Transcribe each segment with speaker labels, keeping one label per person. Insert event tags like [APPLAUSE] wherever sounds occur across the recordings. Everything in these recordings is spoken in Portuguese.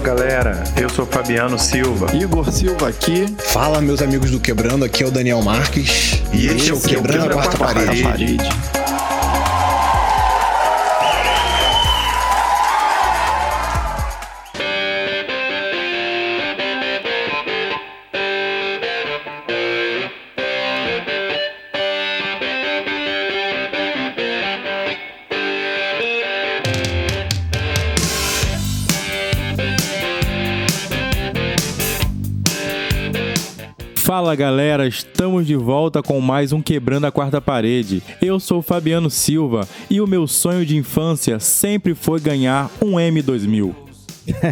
Speaker 1: Fala galera, eu sou Fabiano Silva.
Speaker 2: Igor Silva aqui.
Speaker 3: Fala meus amigos do Quebrando, aqui é o Daniel Marques.
Speaker 1: E, este é o Quebrando, Quebrando a Quarta, quarta parede. parede.
Speaker 4: Fala galera, estamos de volta com mais um Quebrando a Quarta Parede. Eu sou Fabiano Silva e o meu sonho de infância sempre foi ganhar um M2000.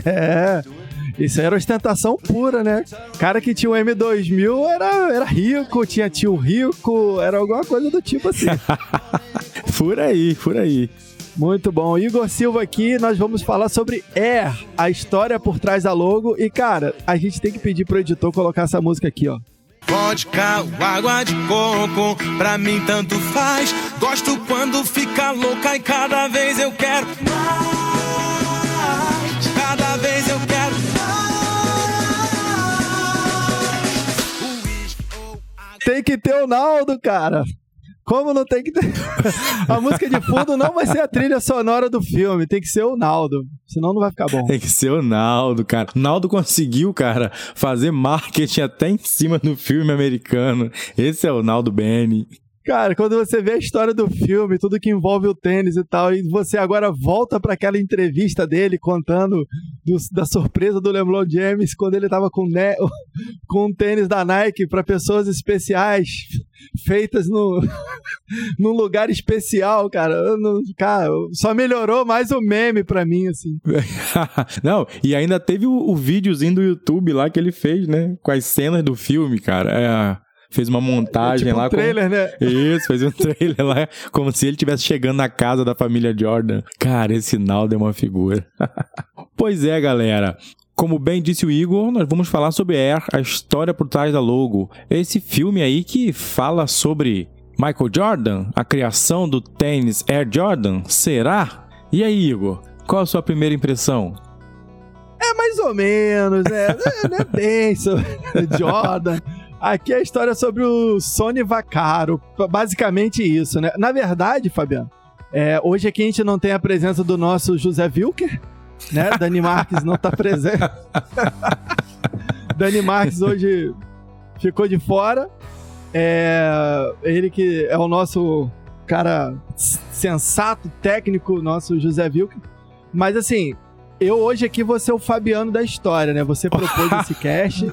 Speaker 2: É, [LAUGHS] isso era ostentação pura, né? Cara que tinha um M2000 era, era rico, tinha tio rico, era alguma coisa do tipo assim. [LAUGHS]
Speaker 4: por aí, por aí.
Speaker 2: Muito bom. Igor Silva aqui, nós vamos falar sobre Air, a história por trás da logo. E, cara, a gente tem que pedir pro editor colocar essa música aqui, ó.
Speaker 5: Vodka ou água de coco, pra mim tanto faz. Gosto quando fica louca e cada vez eu quero mais. Cada vez eu quero
Speaker 2: mais. Tem que ter o Naldo, cara. Como não tem que ter. [LAUGHS] a música de fundo não vai ser a trilha sonora do filme, tem que ser o Naldo. Senão não vai ficar bom.
Speaker 4: Tem que ser o Naldo, cara. O Naldo conseguiu, cara, fazer marketing até em cima do filme americano. Esse é o Naldo Benny.
Speaker 2: Cara, quando você vê a história do filme, tudo que envolve o tênis e tal, e você agora volta para aquela entrevista dele contando do, da surpresa do LeBron James quando ele tava com, ne [LAUGHS] com um tênis da Nike para pessoas especiais, feitas no, [LAUGHS] num lugar especial, cara. Não, cara, só melhorou mais o meme pra mim, assim. [LAUGHS]
Speaker 4: Não, e ainda teve o, o videozinho do YouTube lá que ele fez, né? Com as cenas do filme, cara. É fez uma montagem é tipo lá.
Speaker 2: Um trailer,
Speaker 4: como...
Speaker 2: né?
Speaker 4: Isso, fez um [LAUGHS] trailer lá, como se ele estivesse chegando na casa da família Jordan. Cara, esse Naldo é uma figura. [LAUGHS] pois é, galera. Como bem disse o Igor, nós vamos falar sobre Air, a história por trás da logo. Esse filme aí que fala sobre Michael Jordan, a criação do tênis Air Jordan, será? E aí, Igor, qual a sua primeira impressão?
Speaker 2: É mais ou menos, né? Não é bem sobre [LAUGHS] Jordan. Aqui é a história sobre o Sony Vaccaro. Basicamente isso, né? Na verdade, Fabiano, é, hoje aqui a gente não tem a presença do nosso José Wilker, né? Dani Marques não tá presente. [LAUGHS] Dani Marques hoje ficou de fora. É, ele que é o nosso cara sensato, técnico, nosso José Wilker. Mas assim, eu hoje aqui vou ser o Fabiano da história, né? Você propôs esse [LAUGHS] cast. é.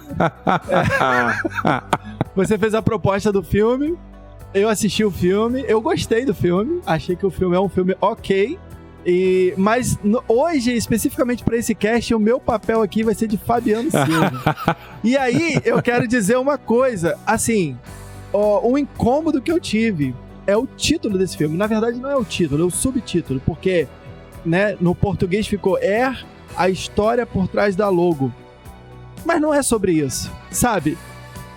Speaker 2: Você fez a proposta do filme. Eu assisti o filme. Eu gostei do filme. Achei que o filme é um filme ok. E, mas no, hoje, especificamente para esse cast, o meu papel aqui vai ser de Fabiano Silva. [LAUGHS] e aí, eu quero dizer uma coisa. Assim, ó, um incômodo que eu tive é o título desse filme. Na verdade, não é o título, é o subtítulo. Porque né? No português ficou Air, a história por trás da logo. Mas não é sobre isso, sabe?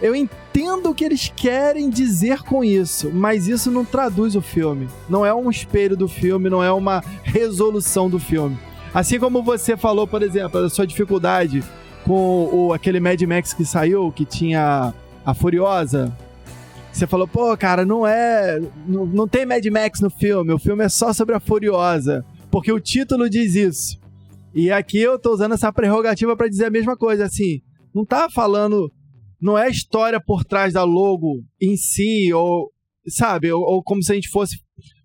Speaker 2: Eu entendo o que eles querem dizer com isso, mas isso não traduz o filme. Não é um espelho do filme, não é uma resolução do filme. Assim como você falou, por exemplo, da sua dificuldade com o, aquele Mad Max que saiu, que tinha a Furiosa. Você falou, pô, cara, não é. Não, não tem Mad Max no filme, o filme é só sobre a Furiosa porque o título diz isso. E aqui eu tô usando essa prerrogativa para dizer a mesma coisa, assim, não tá falando, não é a história por trás da logo em si, ou, sabe, ou, ou como se a gente fosse,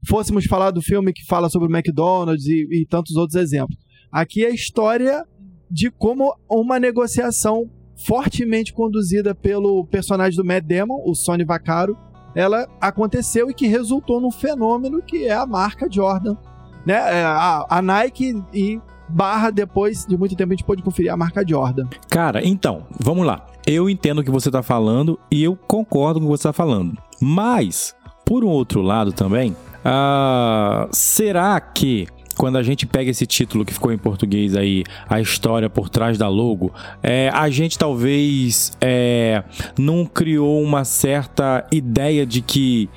Speaker 2: fôssemos falar do filme que fala sobre o McDonald's e, e tantos outros exemplos. Aqui é a história de como uma negociação fortemente conduzida pelo personagem do Matt Damon, o Sonny Vaccaro, ela aconteceu e que resultou num fenômeno que é a marca Jordan né? É, a, a Nike e barra depois de muito tempo a gente pode conferir a marca Jordan.
Speaker 4: Cara, então, vamos lá. Eu entendo o que você está falando e eu concordo com o que você está falando. Mas, por um outro lado também, uh, será que quando a gente pega esse título que ficou em português aí, a história por trás da logo, é, a gente talvez é, não criou uma certa ideia de que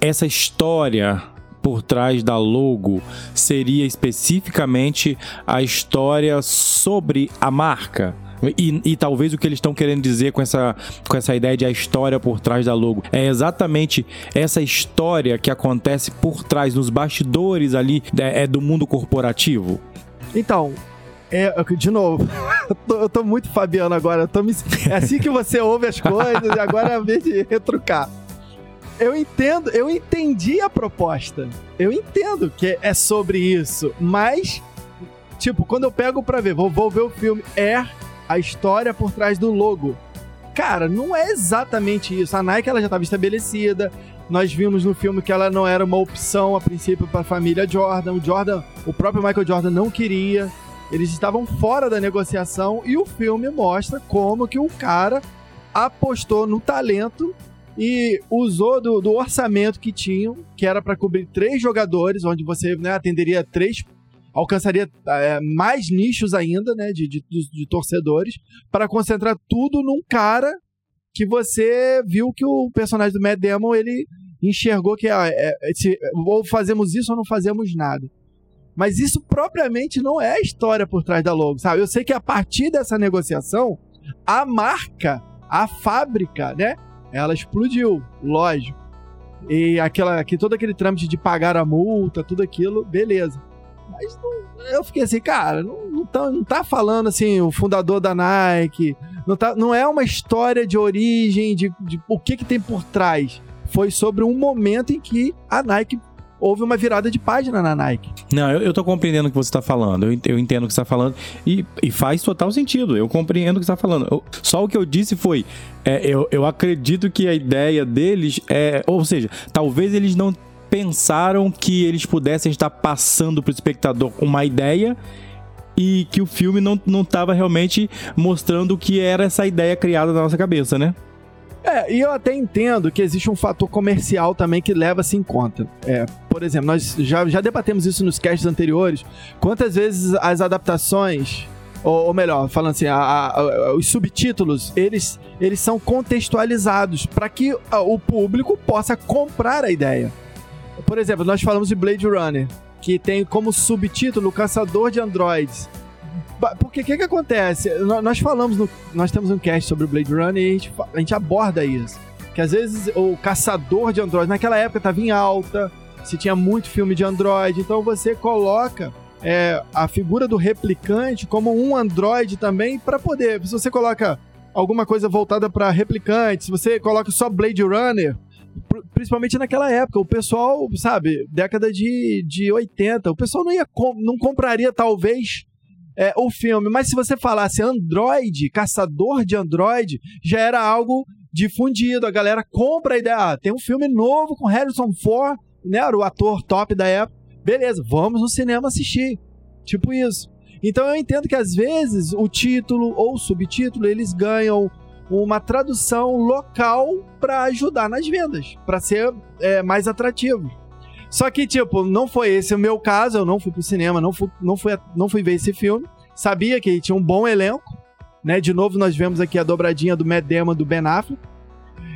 Speaker 4: essa história por trás da logo seria especificamente a história sobre a marca? E, e, talvez o que eles estão querendo dizer com essa, com essa ideia de a história por trás da logo é exatamente essa história que acontece por trás, nos bastidores ali é, é do mundo corporativo?
Speaker 2: Então, é, de novo, eu, [LAUGHS] tô, eu tô muito Fabiano agora. Me, é assim que você ouve as coisas e agora é a vez de retrucar. Eu entendo, eu entendi a proposta. Eu entendo que é sobre isso, mas, tipo, quando eu pego pra ver, vou, vou ver o filme Air a história por trás do logo. Cara, não é exatamente isso. A Nike ela já estava estabelecida. Nós vimos no filme que ela não era uma opção a princípio para a família Jordan. O Jordan, o próprio Michael Jordan não queria. Eles estavam fora da negociação e o filme mostra como que o cara apostou no talento e usou do, do orçamento que tinham, que era para cobrir três jogadores, onde você né, atenderia três alcançaria é, mais nichos ainda, né, de, de, de torcedores, para concentrar tudo num cara que você viu que o personagem do Matt Damon, ele enxergou que ah, é, é, se, ou fazemos isso ou não fazemos nada. Mas isso propriamente não é a história por trás da logo, sabe? Eu sei que a partir dessa negociação, a marca, a fábrica, né, ela explodiu, lógico. E aquela, que todo aquele trâmite de pagar a multa, tudo aquilo, beleza. Mas não, eu fiquei assim, cara, não, não, tá, não tá falando assim, o fundador da Nike. Não, tá, não é uma história de origem, de, de o que, que tem por trás. Foi sobre um momento em que a Nike houve uma virada de página na Nike.
Speaker 4: Não, eu, eu tô compreendendo o que você está falando. Eu, eu entendo o que você está falando. E, e faz total sentido. Eu compreendo o que você está falando. Eu, só o que eu disse foi: é, eu, eu acredito que a ideia deles é. Ou seja, talvez eles não pensaram que eles pudessem estar passando para o espectador uma ideia e que o filme não estava realmente mostrando o que era essa ideia criada na nossa cabeça, né?
Speaker 2: É, e eu até entendo que existe um fator comercial também que leva-se em conta. É, por exemplo, nós já, já debatemos isso nos casts anteriores. Quantas vezes as adaptações, ou, ou melhor, falando assim, a, a, os subtítulos, eles, eles são contextualizados para que o público possa comprar a ideia. Por exemplo, nós falamos de Blade Runner, que tem como subtítulo Caçador de Androids. Porque o que, que acontece? Nós falamos, no, nós temos um cast sobre o Blade Runner e a gente, a gente aborda isso. Que às vezes o caçador de androids, naquela época estava em alta, se tinha muito filme de android, então você coloca é, a figura do replicante como um android também para poder. Se você coloca alguma coisa voltada para replicante, se você coloca só Blade Runner, principalmente naquela época, o pessoal, sabe, década de, de 80, o pessoal não ia não compraria talvez é, o filme, mas se você falasse Android, caçador de Android, já era algo difundido, a galera compra a ideia, ah, tem um filme novo com Harrison Ford, né, era o ator top da época, beleza, vamos no cinema assistir, tipo isso. Então eu entendo que às vezes o título ou o subtítulo, eles ganham uma tradução local para ajudar nas vendas, para ser é, mais atrativo. Só que, tipo, não foi esse o meu caso, eu não fui pro cinema, não fui, não fui, não fui ver esse filme. Sabia que tinha um bom elenco, né? De novo, nós vemos aqui a dobradinha do Damon, do Ben Affleck.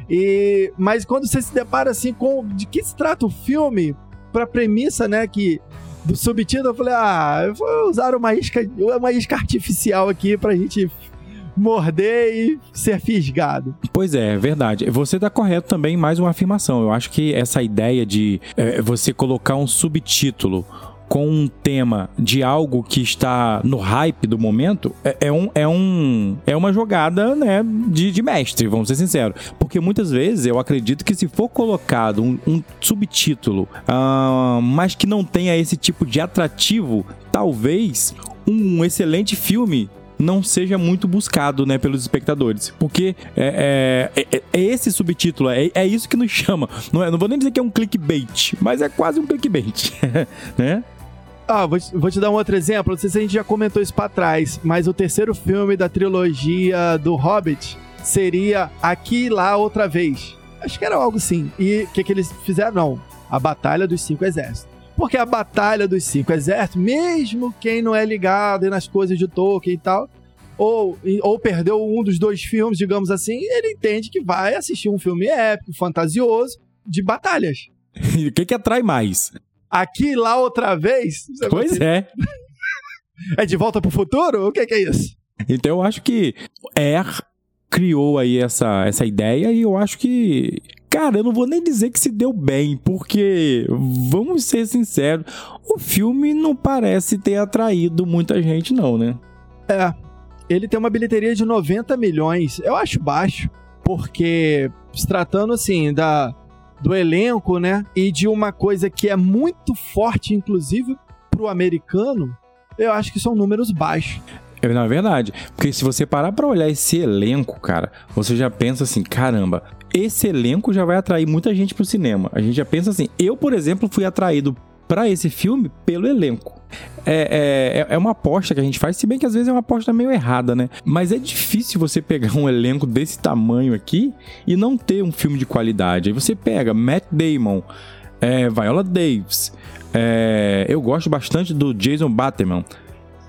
Speaker 2: E, mas quando você se depara assim com de que se trata o filme, pra premissa, né, que do subtítulo, eu falei, ah, eu vou usar uma isca, uma isca artificial aqui pra gente morder e ser fisgado.
Speaker 4: Pois é, é verdade. Você está correto também, mais uma afirmação. Eu acho que essa ideia de é, você colocar um subtítulo com um tema de algo que está no hype do momento é, é, um, é, um, é uma jogada né, de, de mestre, vamos ser sinceros. Porque muitas vezes eu acredito que se for colocado um, um subtítulo, uh, mas que não tenha esse tipo de atrativo, talvez um excelente filme não seja muito buscado, né, pelos espectadores. Porque é, é, é, é esse subtítulo, é, é, isso que nos chama. Não, é, não vou nem dizer que é um clickbait, mas é quase um clickbait, [LAUGHS] né?
Speaker 2: Ah, vou te, vou te, dar um outro exemplo. Não sei se a gente já comentou isso pra trás, mas o terceiro filme da trilogia do Hobbit seria Aqui e Lá Outra Vez. Acho que era algo assim. E o que, que eles fizeram? Não. A Batalha dos Cinco Exércitos. Porque a Batalha dos Cinco Exércitos, mesmo quem não é ligado nas coisas de Tolkien e tal, ou, ou perdeu um dos dois filmes, digamos assim, ele entende que vai assistir um filme épico, fantasioso, de batalhas. [LAUGHS]
Speaker 4: E o que, que atrai mais?
Speaker 2: aqui lá outra vez.
Speaker 4: Pois é. [LAUGHS]
Speaker 2: É de volta pro futuro? O que, que é isso?
Speaker 4: Então eu acho que Air criou aí essa, essa ideia e eu acho que. Cara, eu não vou nem dizer que se deu bem, porque, vamos ser sinceros, o filme não parece ter atraído muita gente, não, né?
Speaker 2: É. Ele tem uma bilheteria de 90 milhões. Eu acho baixo, porque se tratando assim da do elenco, né, e de uma coisa que é muito forte inclusive pro americano, eu acho que são números baixos.
Speaker 4: É, na verdade, porque se você parar pra olhar esse elenco, cara, você já pensa assim, caramba, esse elenco já vai atrair muita gente pro cinema. A gente já pensa assim, eu, por exemplo, fui atraído para esse filme pelo elenco. É, é, é uma aposta que a gente faz, se bem que às vezes é uma aposta meio errada, né? Mas é difícil você pegar um elenco desse tamanho aqui e não ter um filme de qualidade. Aí você pega Matt Damon, é, Viola Davis, é, eu gosto bastante do Jason Bateman.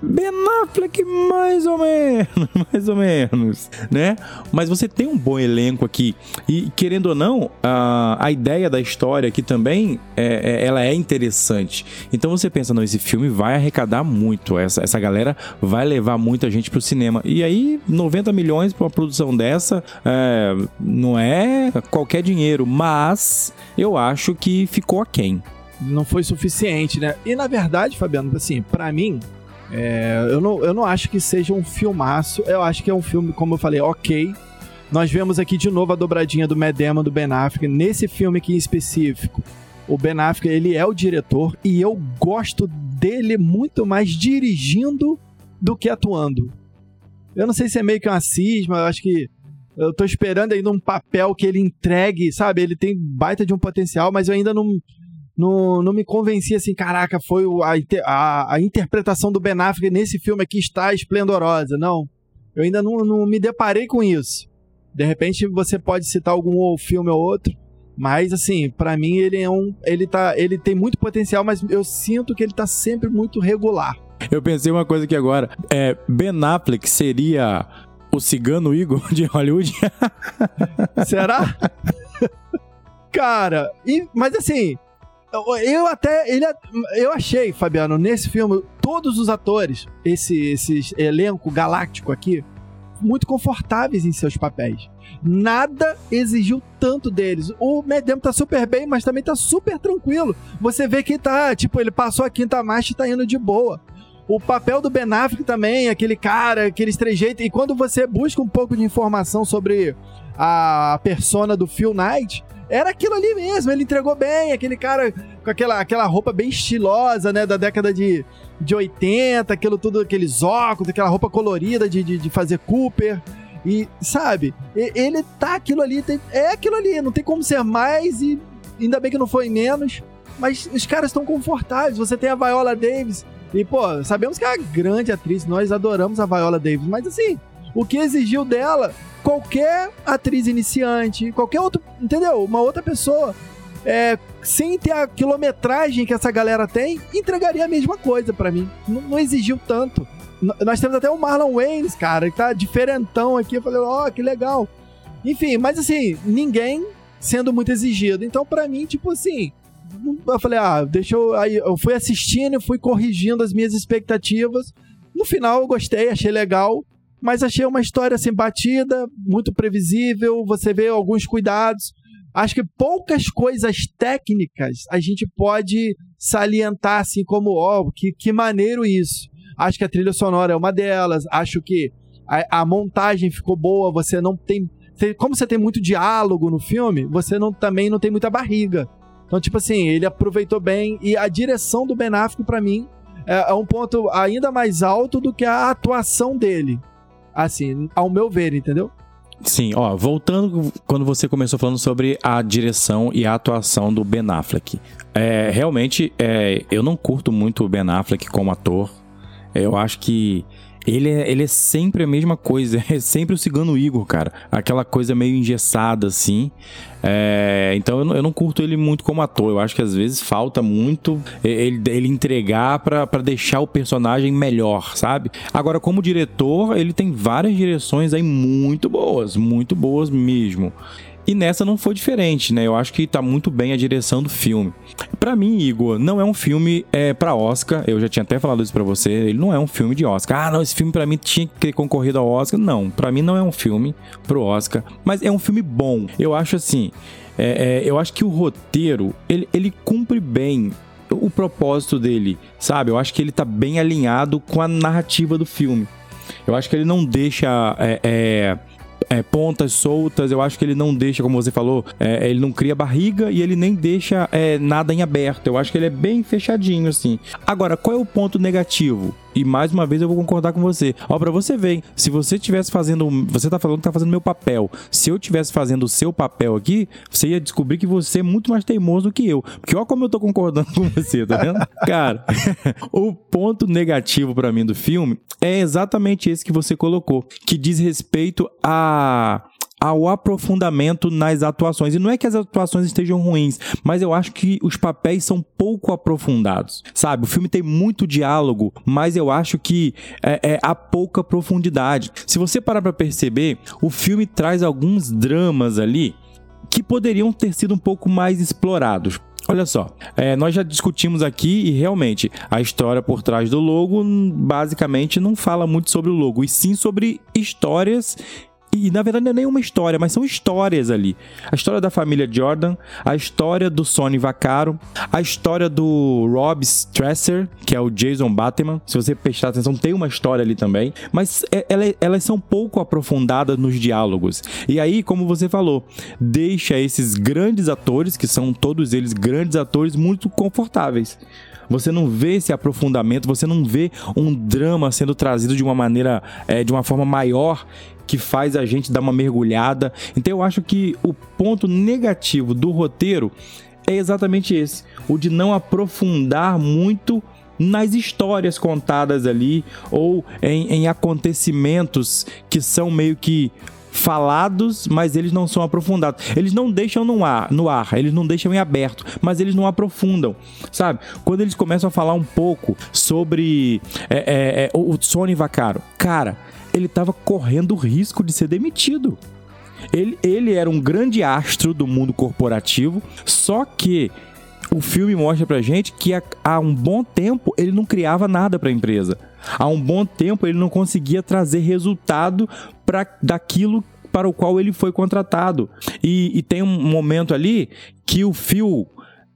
Speaker 4: Ben Affleck, mais ou menos, [LAUGHS] mais ou menos, né? Mas você tem um bom elenco aqui. E, querendo ou não, a, a ideia da história aqui também, é, é, ela é interessante. Então você pensa, não, esse filme vai arrecadar muito. Essa, essa galera vai levar muita gente pro cinema. E aí, 90 milhões pra uma produção dessa, é, não é qualquer dinheiro. Mas eu acho que ficou aquém.
Speaker 2: Não foi suficiente, né? E na verdade, Fabiano, assim, para mim, é, eu, não, eu não acho que seja um filmaço. Eu acho que é um filme, como eu falei, ok. Nós vemos aqui de novo a dobradinha do Medema do Ben Affleck. Nesse filme aqui em específico, o Ben Affleck, ele é o diretor e eu gosto dele muito mais dirigindo do que atuando. Eu não sei se é meio que uma cisma, eu acho que eu tô esperando ainda um papel que ele entregue, sabe? Ele tem baita de um potencial, mas eu ainda não, não, não me convencia assim, caraca, foi a, a, a, interpretação do Ben Affleck nesse filme aqui está esplendorosa. Não, eu ainda não, não me deparei com isso. De repente você pode citar algum filme ou outro, mas assim, para mim ele é um, ele tá, ele tem muito potencial, mas eu sinto que ele tá sempre muito regular.
Speaker 4: Eu pensei uma coisa aqui agora, é, Ben Affleck seria o cigano Igor de Hollywood? [LAUGHS]
Speaker 2: Será? [LAUGHS] Cara, e, mas assim, eu até. Ele, eu achei, Fabiano, nesse filme, todos os atores, esse, esse elenco galáctico aqui, muito confortáveis em seus papéis. Nada exigiu tanto deles. O Medem tá super bem, mas também tá super tranquilo. Você vê que tá, tipo, ele passou a quinta marcha e tá indo de boa. O papel do Ben Affleck também, aquele cara, aquele trejeito. E quando você busca um pouco de informação sobre a persona do Phil Knight, era aquilo ali mesmo, ele entregou bem, aquele cara com aquela, aquela roupa bem estilosa, né, da década de, de 80, aquilo tudo, aqueles óculos, aquela roupa colorida de, de, de fazer Cooper. E, sabe, ele tá aquilo ali, é aquilo ali, não tem como ser mais e ainda bem que não foi menos. Mas os caras estão confortáveis. Você tem a Viola Davis. E, pô, sabemos que é uma grande atriz, nós adoramos a Viola Davis. Mas, assim, o que exigiu dela qualquer atriz iniciante, qualquer outro, entendeu? Uma outra pessoa, é, sem ter a quilometragem que essa galera tem, entregaria a mesma coisa para mim. Não, não, exigiu tanto. N nós temos até o Marlon Waynes, cara, que tá diferentão aqui. Eu falei, ó, oh, que legal. Enfim, mas assim, ninguém sendo muito exigido. Então, para mim, tipo assim, eu falei, ah, deixa eu. Aí eu fui assistindo e fui corrigindo as minhas expectativas. No final, eu gostei, achei legal mas achei uma história assim batida, muito previsível, você vê alguns cuidados. Acho que poucas coisas técnicas a gente pode salientar assim como, ó, oh, que, que maneiro isso. Acho que a trilha sonora é uma delas, acho que a, a montagem ficou boa, você não tem, como você tem muito diálogo no filme, você não, também não tem muita barriga. Então, tipo assim, ele aproveitou bem e a direção do Ben Affleck para mim é, é um ponto ainda mais alto do que a atuação dele. Assim, ao meu ver, entendeu?
Speaker 4: Sim, ó, voltando quando você começou falando sobre a direção e a atuação do Ben Affleck. É, realmente, é, eu não curto muito o Ben Affleck como ator. Eu acho que ele é, ele é sempre a mesma coisa, [LAUGHS] é sempre o Cigano Igor, cara. Aquela coisa meio engessada, assim. É, então eu não, eu não, curto ele muito como ator. Eu acho que às vezes falta muito ele, ele entregar para deixar o personagem melhor, sabe? Agora, como diretor, ele tem várias direções aí muito boas, muito boas mesmo. E nessa não foi diferente, né? Eu acho que tá muito bem a direção do filme. Para mim, Igor, não é um filme é, para Oscar. Eu já tinha até falado isso para você. Ele não é um filme de Oscar. Ah, não, esse filme para mim tinha que ter concorrido ao Oscar. Não, para mim não é um filme pro Oscar. Mas é um filme bom. Eu acho assim. É, é, eu acho que o roteiro ele, ele cumpre bem o propósito dele, sabe? Eu acho que ele tá bem alinhado com a narrativa do filme. Eu acho que ele não deixa é, é, pontas soltas, eu acho que ele não deixa, como você falou, é, ele não cria barriga e ele nem deixa é, nada em aberto. Eu acho que ele é bem fechadinho, assim. Agora, qual é o ponto negativo? E mais uma vez eu vou concordar com você. Ó, pra você ver, se você estivesse fazendo. Você tá falando que tá fazendo meu papel. Se eu estivesse fazendo o seu papel aqui, você ia descobrir que você é muito mais teimoso do que eu. Porque ó, como eu tô concordando [LAUGHS] com você, tá vendo? Cara, [LAUGHS] o ponto negativo para mim do filme é exatamente esse que você colocou, que diz respeito a ao aprofundamento nas atuações. E não é que as atuações estejam ruins, mas eu acho que os papéis são pouco aprofundados. Sabe? O filme tem muito diálogo, mas eu acho que é, é, há pouca profundidade. Se você parar para perceber, o filme traz alguns dramas ali que poderiam ter sido um pouco mais explorados. Olha só, é, nós já discutimos aqui e realmente a história por trás do logo basicamente não fala muito sobre o logo, e sim sobre histórias e na verdade não é nenhuma história, mas são histórias ali. A história da família Jordan, a história do Sonny Vaccaro, a história do Rob Stresser, que é o Jason Bateman. Se você prestar atenção, tem uma história ali também. Mas é, elas são pouco aprofundadas nos diálogos. E aí, como você falou, deixa esses grandes atores, que são todos eles grandes atores, muito confortáveis. Você não vê esse aprofundamento, você não vê um drama sendo trazido de uma maneira, é, de uma forma maior que faz a gente dar uma mergulhada. Então eu acho que o ponto negativo do roteiro é exatamente esse, o de não aprofundar muito nas histórias contadas ali ou em, em acontecimentos que são meio que falados, mas eles não são aprofundados. Eles não deixam no ar, no ar, eles não deixam em aberto, mas eles não aprofundam, sabe? Quando eles começam a falar um pouco sobre é, é, é, o Sony Vaccaro, cara, ele estava correndo o risco de ser demitido. Ele, ele era um grande astro do mundo corporativo, só que o filme mostra pra gente que há, há um bom tempo ele não criava nada para a empresa. Há um bom tempo ele não conseguia trazer resultado para daquilo para o qual ele foi contratado. E, e tem um momento ali que o Phil,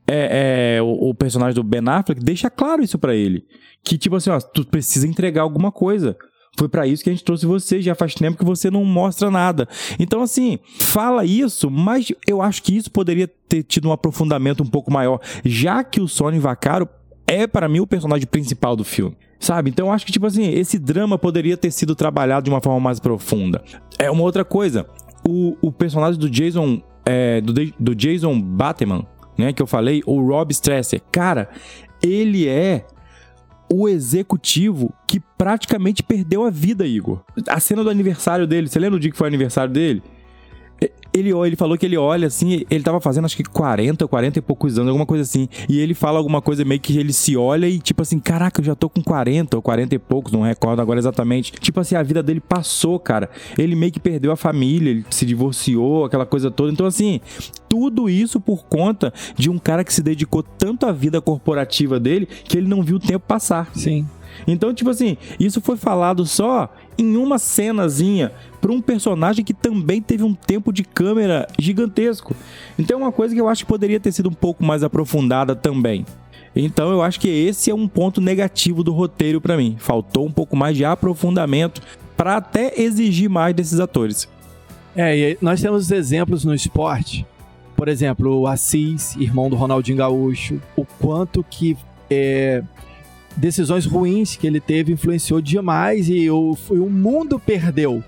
Speaker 4: é, é, o, o, personagem do Ben Affleck, deixa claro isso para ele. Que tipo assim, ó, tu precisa entregar alguma coisa. Foi para isso que a gente trouxe você. Já faz tempo que você não mostra nada. Então, assim, fala isso, mas eu acho que isso poderia ter tido um aprofundamento um pouco maior, já que o Sony Vaccaro é, para mim, o personagem principal do filme. Sabe? Então eu acho que, tipo assim, esse drama poderia ter sido trabalhado de uma forma mais profunda. É uma outra coisa. O, o personagem do Jason. É, do, do Jason Bateman, né? Que eu falei, o Rob Stresser. Cara, ele é o executivo que praticamente perdeu a vida, Igor. A cena do aniversário dele, você lembra o dia que foi o aniversário dele? Ele, ele falou que ele olha assim, ele tava fazendo acho que 40, 40 e poucos anos, alguma coisa assim. E ele fala alguma coisa meio que ele se olha e tipo assim, caraca, eu já tô com 40 ou 40 e poucos, não recordo agora exatamente. Tipo assim, a vida dele passou, cara. Ele meio que perdeu a família, ele se divorciou, aquela coisa toda. Então assim, tudo isso por conta de um cara que se dedicou tanto à vida corporativa dele que ele não viu o tempo passar.
Speaker 2: Sim.
Speaker 4: Então, tipo assim, isso foi falado só em uma cenazinha para um personagem que também teve um tempo de câmera gigantesco. Então é uma coisa que eu acho que poderia ter sido um pouco mais aprofundada também. Então eu acho que esse é um ponto negativo do roteiro para mim. Faltou um pouco mais de aprofundamento para até exigir mais desses atores.
Speaker 2: É, e nós temos exemplos no esporte. Por exemplo, o Assis, irmão do Ronaldinho Gaúcho, o quanto que é, decisões ruins que ele teve influenciou demais e o, o mundo perdeu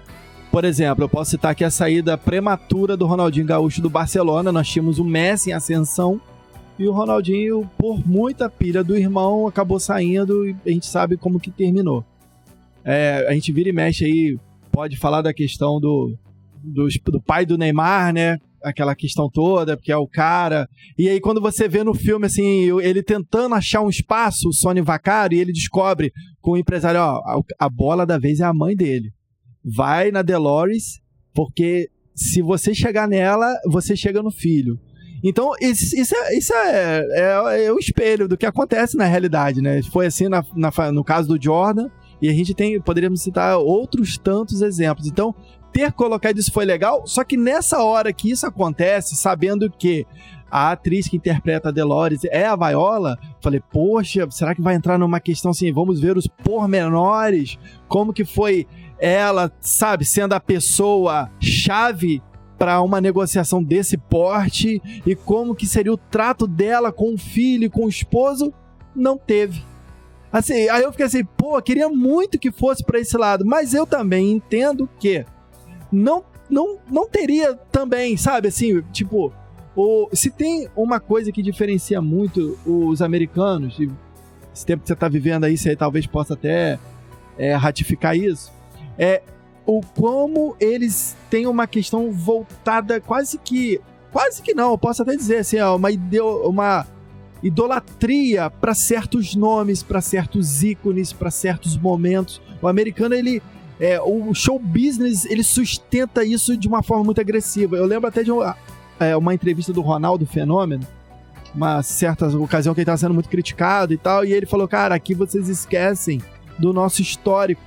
Speaker 2: por exemplo, eu posso citar aqui a saída prematura do Ronaldinho Gaúcho do Barcelona. Nós tínhamos o Messi em ascensão e o Ronaldinho, por muita pilha do irmão, acabou saindo e a gente sabe como que terminou. É, a gente vira e mexe aí, pode falar da questão do, do, do pai do Neymar, né? Aquela questão toda, porque é o cara. E aí, quando você vê no filme, assim, ele tentando achar um espaço, o Sony Vaccaro, e ele descobre com o empresário, ó, a bola da vez é a mãe dele vai na Dolores, porque se você chegar nela, você chega no filho. Então, isso, isso, é, isso é, é, é o espelho do que acontece na realidade, né? Foi assim na, na- no caso do Jordan, e a gente tem, poderíamos citar outros tantos exemplos. Então, ter colocado isso foi legal, só que nessa hora que isso acontece, sabendo que a atriz que interpreta a Dolores é a Viola, falei, poxa, será que vai entrar numa questão assim, vamos ver os pormenores, como que foi ela, sabe, sendo a pessoa chave para uma negociação desse porte e como que seria o trato dela com o filho com o esposo, não teve. Assim, aí eu fiquei assim, pô, queria muito que fosse para esse lado, mas eu também entendo que não não não teria também, sabe, assim, tipo, o, se tem uma coisa que diferencia muito os americanos, e esse tempo que você tá vivendo aí, você talvez possa até é, ratificar isso, é o como eles têm uma questão voltada quase que. Quase que não, eu posso até dizer assim, ó, uma, ideo, uma idolatria para certos nomes, para certos ícones, para certos momentos. O americano, ele. É, o show business, ele sustenta isso de uma forma muito agressiva. Eu lembro até de uma, é, uma entrevista do Ronaldo Fenômeno, uma certa ocasião que ele estava sendo muito criticado e tal, e ele falou: Cara, aqui vocês esquecem do nosso histórico.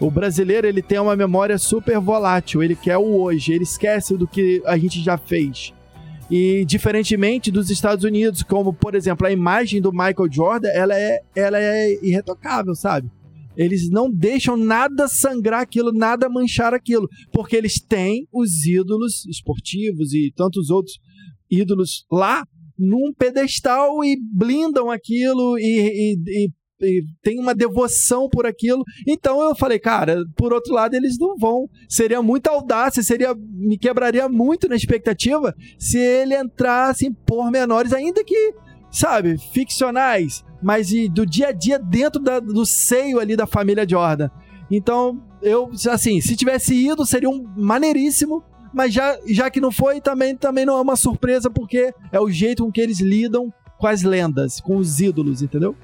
Speaker 2: O brasileiro ele tem uma memória super volátil, ele quer o hoje, ele esquece do que a gente já fez. E diferentemente dos Estados Unidos, como por exemplo a imagem do Michael Jordan, ela é, ela é irretocável, sabe? Eles não deixam nada sangrar aquilo, nada manchar aquilo, porque eles têm os ídolos esportivos e tantos outros ídolos lá num pedestal e blindam aquilo e, e, e e tem uma devoção por aquilo. Então eu falei, cara, por outro lado, eles não vão. Seria muita audácia, seria me quebraria muito na expectativa se ele entrasse em pormenores, ainda que, sabe, ficcionais, mas e do dia a dia dentro da- do seio ali da família Jordan. Então, eu, assim, se tivesse ido, seria um maneiríssimo. Mas já, já que não foi, também, também não é uma surpresa, porque é o jeito com que eles lidam com as lendas, com os ídolos, entendeu?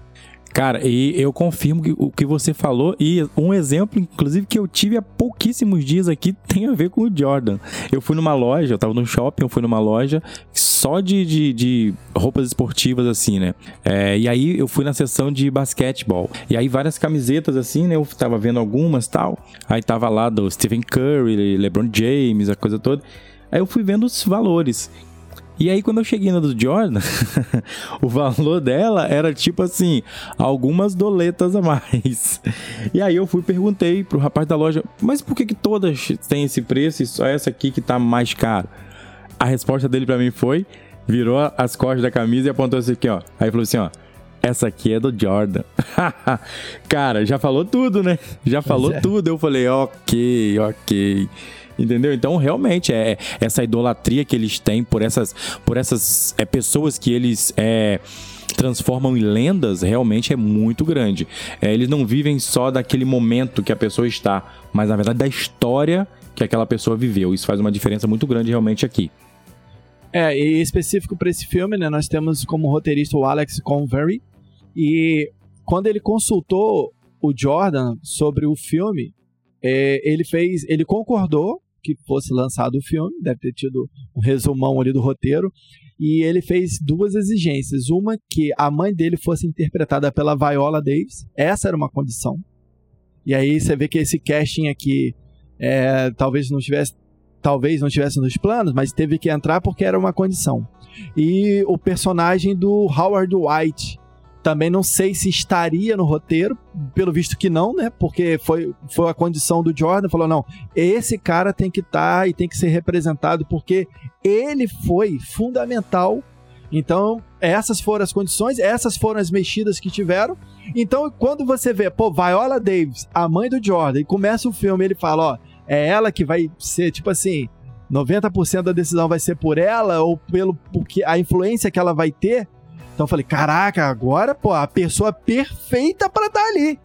Speaker 4: Cara, e eu confirmo que o que você falou, e um exemplo, inclusive, que eu tive há pouquíssimos dias aqui, [LAUGHS] tem a ver com o Jordan. Eu fui numa loja, eu tava no shopping, eu fui numa loja só de, de, de roupas esportivas, assim, né? É, e aí eu fui na seção de basquetebol. E aí várias camisetas, assim, né? Eu tava vendo algumas tal. Aí tava lá do Stephen Curry, LeBron James, a coisa toda. Aí eu fui vendo os valores. E aí, quando eu cheguei na do Jordan, [LAUGHS] o valor dela era tipo assim, algumas doletas a mais. [LAUGHS] E aí eu fui perguntei pro rapaz da loja, mas por que, que todas têm esse preço e só essa aqui que tá mais caro? A resposta dele pra mim foi, virou as costas da camisa e apontou assim aqui, ó. Aí falou assim, ó. Essa aqui é do Jordan. [LAUGHS] Cara, já falou tudo, né? Já falou
Speaker 2: é.
Speaker 4: tudo. Eu falei, ok, ok. Entendeu? Então, realmente, é essa idolatria que eles têm por essas, por essas é, pessoas que eles é, transformam em lendas, realmente é muito grande. É, eles não vivem só daquele momento que a pessoa está, mas na verdade da história que aquela pessoa viveu. Isso faz uma diferença muito grande realmente aqui.
Speaker 2: É, e específico para esse filme, né, nós temos como roteirista o Alex Convery. E quando ele consultou o Jordan sobre o filme, é, ele fez, ele concordou que fosse lançado o filme, deve ter tido um resumão ali do roteiro, e ele fez duas exigências. Uma que a mãe dele fosse interpretada pela Viola Davis, essa era uma condição. E aí você vê que esse casting aqui é, talvez não tivesse talvez não tivesse nos planos, mas teve que entrar porque era uma condição. E o personagem do Howard White também não sei se estaria no roteiro, pelo visto que não, né? Porque foi, foi a condição do Jordan, falou não, esse cara tem que estar e tem que ser representado porque ele foi fundamental. Então, essas foram as condições, essas foram as mexidas que tiveram. Então, quando você vê, pô, Viola Davis, a mãe do Jordan, e começa o filme, ele fala, ó, é ela que vai ser, tipo assim, 90% da decisão vai ser por ela ou pelo porque a influência que ela vai ter. Então eu falei, caraca, agora, pô, a pessoa perfeita para estar ali.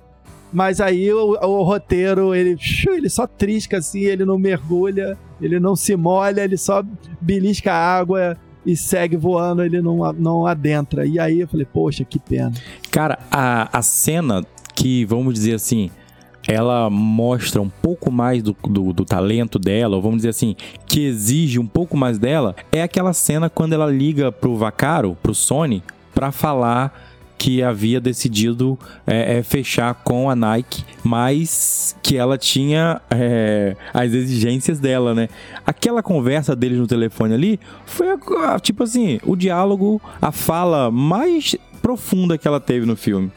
Speaker 2: Mas aí o, o roteiro, ele, ele só trisca assim, ele não mergulha, ele não se molha, ele só belisca a água e segue voando, ele não, não adentra. E aí eu falei, poxa, que pena.
Speaker 4: Cara, a, a cena que, vamos dizer assim, ela mostra um pouco mais do, do, do talento dela, ou vamos dizer assim, que exige um pouco mais dela, é aquela cena quando ela liga pro Vacaro, pro Sony, pra falar que havia decidido é, é, fechar com a Nike, mas que ela tinha é, as exigências dela, né? Aquela conversa deles no telefone ali foi tipo assim, o diálogo, a fala mais profunda que ela teve no filme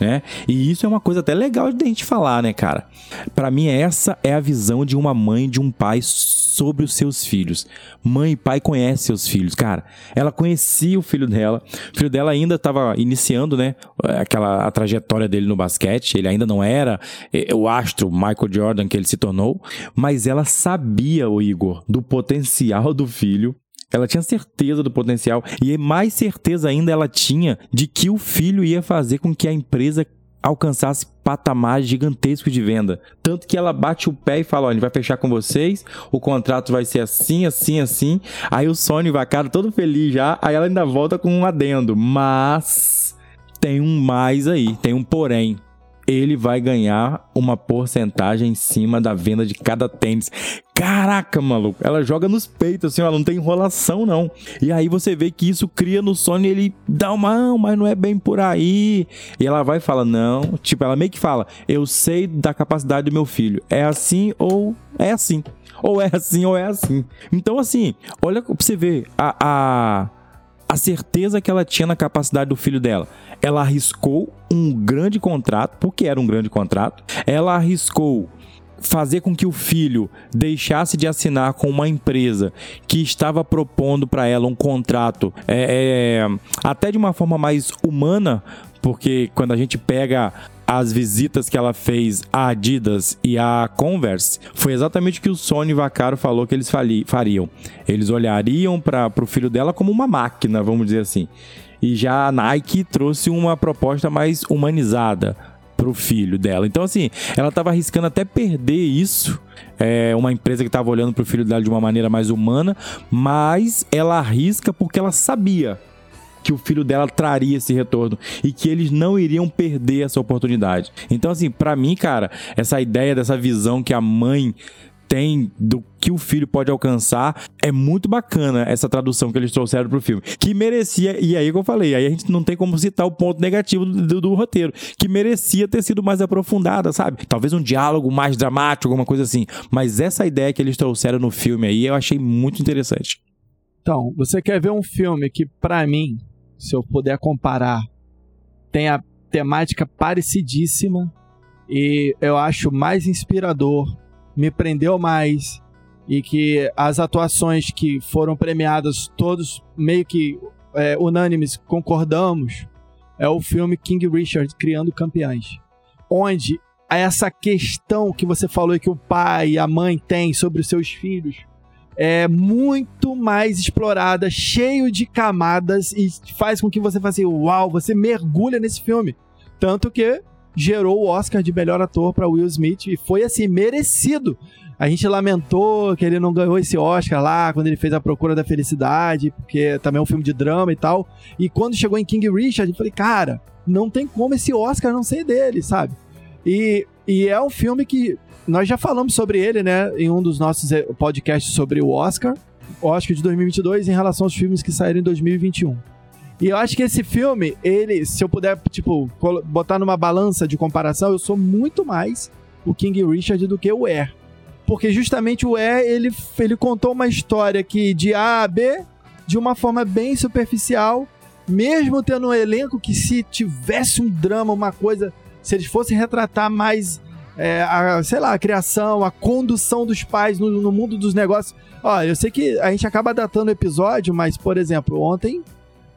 Speaker 4: né? E isso é uma coisa até legal de a gente falar, né, cara? Para mim essa é a visão de uma mãe, de um pai sobre os seus filhos. Mãe e pai conhecem seus filhos, cara. Ela conhecia o filho dela. O filho dela ainda estava iniciando, né, aquela a trajetória dele no basquete. Ele ainda não era é, o astro Michael Jordan que ele se tornou, mas ela sabia, o Igor, do potencial do filho ela tinha certeza do potencial e mais certeza ainda ela tinha de que o filho ia fazer com que a empresa alcançasse patamares gigantescos de venda. Tanto que ela bate o pé e fala: olha, a gente vai fechar com vocês, o contrato vai ser assim, assim, assim. Aí o Sony vai, cara, todo feliz já. Aí ela ainda volta com um adendo. Mas tem um mais aí, tem um porém ele vai ganhar uma porcentagem em cima da venda de cada tênis. Caraca, maluco, ela joga nos peitos, assim, ela não tem enrolação, não. E aí você vê que isso cria no Sony, ele dá uma, mas não é bem por aí. E ela vai e fala, não, tipo, ela meio que fala, eu sei da capacidade do meu filho, é assim ou é assim. Ou é assim ou é assim. Então, assim, olha pra você ver a, a, a certeza que ela tinha na capacidade do filho dela ela arriscou um grande contrato, porque era um grande contrato. Ela arriscou fazer com que o filho deixasse de assinar com uma empresa que estava propondo para ela um contrato é, é, até de uma forma mais humana, porque quando a gente pega as visitas que ela fez à Adidas e à Converse, foi exatamente o que o Sony Vaccaro falou que eles fariam. Eles olhariam para o filho dela como uma máquina, vamos dizer assim. E já a Nike trouxe uma proposta mais humanizada pro filho dela. Então, assim, ela estava arriscando até perder isso. É uma empresa que estava olhando pro filho dela de uma maneira mais humana, mas ela arrisca porque ela sabia que o filho dela traria esse retorno e que eles não iriam perder essa oportunidade. Então, assim, para mim, cara, essa ideia dessa visão que a mãe tem do que o filho pode alcançar. É muito bacana essa tradução que eles trouxeram pro filme. Que merecia, e aí que eu falei, aí a gente não tem como citar o ponto negativo do, do, do, roteiro, que merecia ter sido mais aprofundada, sabe? Talvez um diálogo mais dramático, alguma coisa assim. Mas essa ideia que eles trouxeram no filme aí, eu achei muito interessante.
Speaker 2: Então, você quer ver um filme que, para mim, se eu puder comparar, tem a temática parecidíssima e eu acho mais inspirador me prendeu mais e que as atuações que foram premiadas, todos meio que é, unânimes concordamos, é o filme King Richard Criando Campeões. Onde essa questão que você falou que o pai e a mãe têm sobre os seus filhos é muito mais explorada, cheio de camadas e faz com que você faça assim, uau, você mergulha nesse filme. Tanto que gerou o Oscar de melhor ator para Will Smith e foi assim merecido. A gente lamentou que ele não ganhou esse Oscar lá quando ele fez A Procura da Felicidade, porque também é um filme de drama e tal. E quando chegou em King Richard, eu falei, cara, não tem como esse Oscar não ser dele, sabe? E, e é um filme que nós já falamos sobre ele, né, em um dos nossos eh, podcasts sobre o Oscar, Oscar de 2022, em relação aos filmes que saíram em 2021. E eu acho que esse filme, ele, se eu puder, tipo, botar numa balança de comparação, eu sou muito mais o King Richard do que o Air. Porque justamente o Air, ele, ele contou uma história que de A a B, de uma forma bem superficial, mesmo tendo um elenco que se tivesse um drama, uma coisa, se eles fossem retratar mais é, a, sei lá, a criação, a condução dos pais no, no, mundo dos negócios. Ó, eu sei que a gente acaba datando o episódio, mas, por exemplo, ontem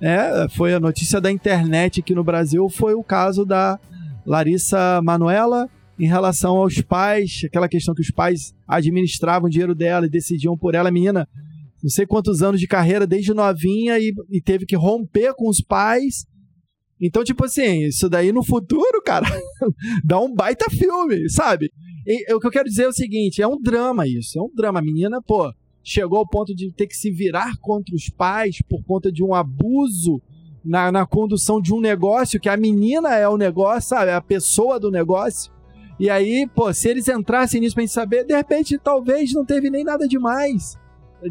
Speaker 2: é, foi a notícia da internet aqui no Brasil, foi o caso da Larissa Manuela em relação aos pais, aquela questão que os pais administravam o dinheiro dela e decidiam por ela, a menina, não sei quantos anos de carreira desde novinha e, e teve que romper com os pais. Então, tipo assim, isso daí no futuro, cara, [LAUGHS] dá um baita filme, sabe? E, o que eu quero dizer é o seguinte: é um drama isso, é um drama. A menina, pô, chegou ao ponto de ter que se virar contra os pais por conta de um abuso na, na condução de um negócio, que a menina é o negócio, sabe? É a pessoa do negócio. E aí, pô, se eles entrassem nisso pra gente saber, de repente, talvez não teve nem nada demais,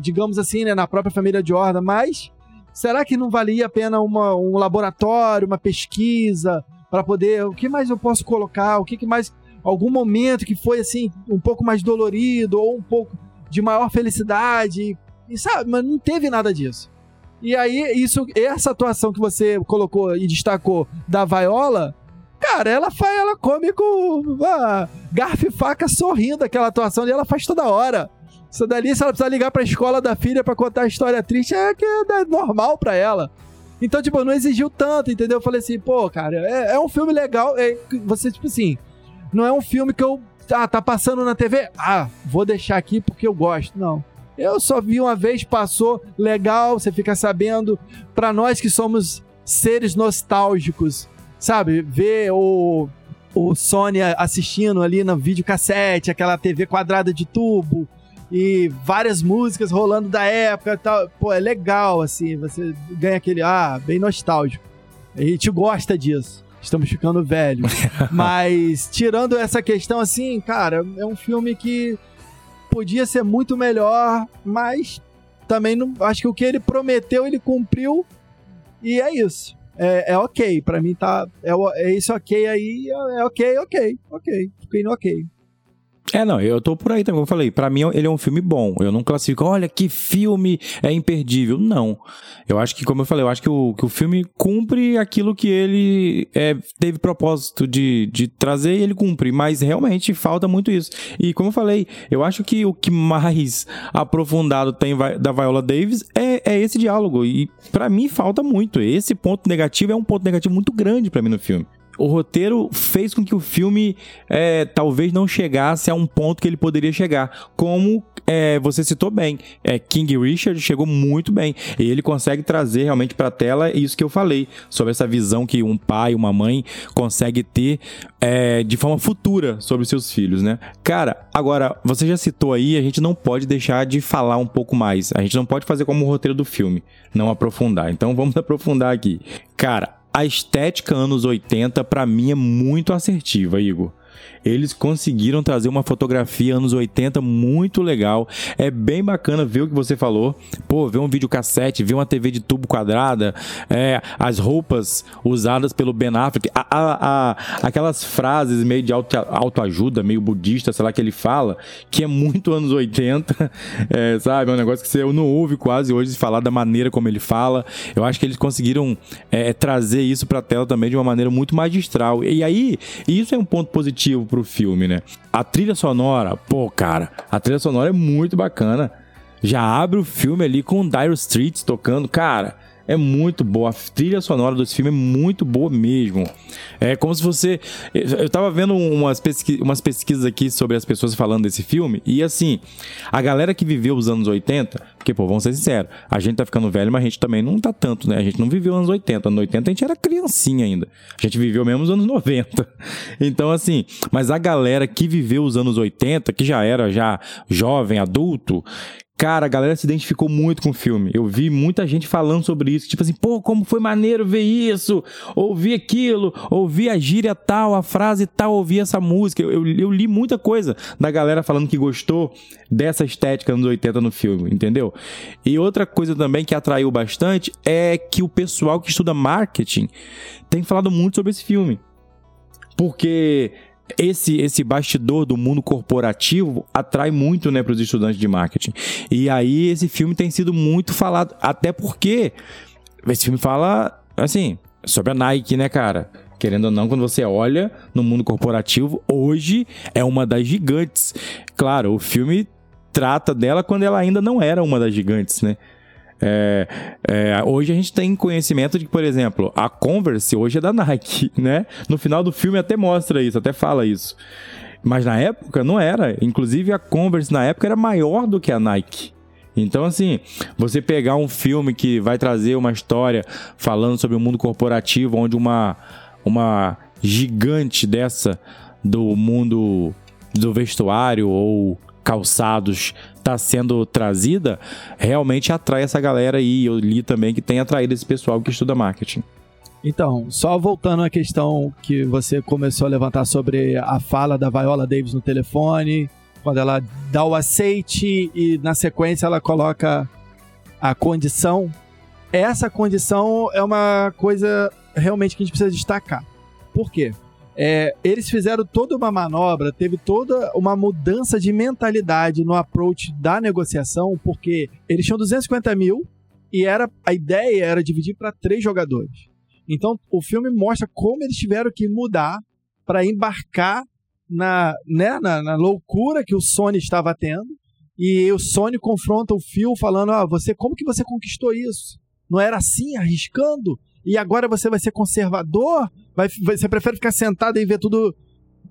Speaker 2: digamos assim, né, na própria família Jordan, mas será que não valia a pena uma, um laboratório, uma pesquisa, para poder, o que mais eu posso colocar, o que, que mais, algum momento que foi, assim, um pouco mais dolorido, ou um pouco de maior felicidade, e sabe, mas não teve nada disso. E aí, isso, essa atuação que você colocou e destacou da Viola, cara, ela faz, ela come com ah, garfo e faca sorrindo aquela atuação e ela faz toda hora. Isso dali, se ela precisar ligar pra escola da filha para contar a história triste, é que é normal pra ela. Então, tipo, não exigiu tanto, entendeu? Eu falei assim, pô, cara, é, é um filme legal. É, você, tipo assim, não é um filme que eu. Ah, tá passando na TV? Ah, vou deixar aqui porque eu gosto. Não. Eu só vi uma vez, passou, legal, você fica sabendo. Para nós que somos seres nostálgicos, sabe? Ver o, o Sony assistindo ali no videocassete, aquela TV quadrada de tubo e várias músicas rolando da época e tal. Pô, é legal, assim, você ganha aquele, ah, bem nostálgico. A gente gosta disso. Estamos ficando velhos. [LAUGHS] Mas, tirando essa questão, assim, cara, é um filme que podia ser muito melhor, mas também não, acho que o que ele prometeu, ele cumpriu. E é isso é, é ok. Pra mim tá. É, é isso ok aí, é ok, ok, ok. Fiquei no ok.
Speaker 4: É, não, eu tô por aí também. Como eu falei, para mim ele é um filme bom. Eu não classifico, olha que filme é imperdível. Não. Eu acho que, como eu falei, eu acho que o, que o filme cumpre aquilo que ele é, teve propósito de, de trazer e ele cumpre. Mas realmente falta muito isso. E como eu falei, eu acho que o que mais aprofundado tem da Viola Davis é, é esse diálogo. E para mim falta muito. Esse ponto negativo é um ponto negativo muito grande para mim no filme o roteiro fez com que o filme é, talvez não chegasse a um ponto que ele poderia chegar. Como é, você citou bem, é, King Richard chegou muito bem. E ele consegue trazer realmente para a tela isso que eu falei, sobre essa visão que um pai, uma mãe consegue ter é, de forma futura sobre seus filhos, né? Cara, agora, você já citou aí, a gente não pode deixar de falar um pouco mais. A gente não pode fazer como o roteiro do filme, não aprofundar. Então vamos [LAUGHS] aprofundar aqui. Cara, a estética anos 80 para mim é muito assertiva, Igor eles conseguiram trazer uma fotografia anos 80 muito legal. É bem bacana ver o que você falou. Pô, ver um videocassete, ver uma TV de tubo quadrada, é, as roupas usadas pelo Ben Affleck, a, a, a, aquelas frases meio de auto, autoajuda, meio budista, sei lá, que ele fala, que é muito anos 80, é, sabe? É um negócio que você não ouve quase hoje falar da maneira como ele fala. Eu acho que eles conseguiram é, trazer isso pra tela também de uma maneira muito magistral. E aí, isso é um ponto positivo pro filme, né? A trilha sonora, pô, cara, a trilha sonora é muito bacana. Já abre o filme ali com Dire Streets tocando, cara é muito boa. A trilha sonora desse filme é muito boa mesmo. É como se você. Eu tava vendo umas, pesqui... umas pesquisas aqui sobre as pessoas falando desse filme, e assim, a galera que viveu os anos 80, porque, pô, vamos ser sinceros, a gente tá ficando velho, mas a gente também não tá tanto, né? A gente não viveu os anos 80. Anos 80 a gente era criancinha ainda. A gente viveu mesmo os anos 90. [LAUGHS] Então, assim, mas a galera que viveu os anos 80, que já era já jovem, adulto, Cara, a galera se identificou muito com o filme. Eu vi muita gente falando sobre isso. Tipo assim, pô, como foi maneiro ver isso, ouvir aquilo, ouvir a gíria tal, a frase tal, ouvir essa música. Eu, eu, eu li muita coisa da galera falando que gostou dessa estética nos 80 no filme, entendeu? E outra coisa também que atraiu bastante é que o pessoal que estuda marketing tem falado muito sobre esse filme. Porque esse esse bastidor do mundo corporativo atrai muito né, para os estudantes de marketing. E aí esse filme tem sido muito falado, até porque esse filme fala assim sobre a Nike, né, cara? Querendo ou não, quando você olha no mundo corporativo, hoje é uma das gigantes. Claro, o filme trata dela quando ela ainda não era uma das gigantes, né? É, é, hoje a gente tem conhecimento de que, por exemplo, a Converse hoje é da Nike, [LAUGHS] né? No final do filme até mostra isso, até fala isso. Mas na época não era. Inclusive a Converse na época era maior do que a Nike. Então, assim, você pegar um filme que vai trazer uma história falando sobre o mundo corporativo, onde uma, uma gigante dessa do mundo do vestuário ou calçados está sendo trazida, realmente atrai essa galera aí. Eu li também que tem atraído esse pessoal que estuda marketing.
Speaker 2: Então, só voltando à questão que você começou a levantar sobre a fala da Viola Davis no telefone, quando ela dá o aceite e na sequência ela coloca a condição. Essa condição é uma coisa realmente que a gente precisa destacar. Por quê? É, eles fizeram toda uma manobra, teve toda uma mudança de mentalidade no approach da negociação, porque eles tinham 250 mil e era a ideia era dividir para três jogadores. Então o filme mostra como eles tiveram que mudar para embarcar na, né, na, na, loucura que o Sony estava tendo. E o Sony confronta o Phil falando: ah, você, como que você conquistou isso? Não era assim, arriscando? E agora você vai ser conservador? Vai, você prefere ficar sentado e ver tudo.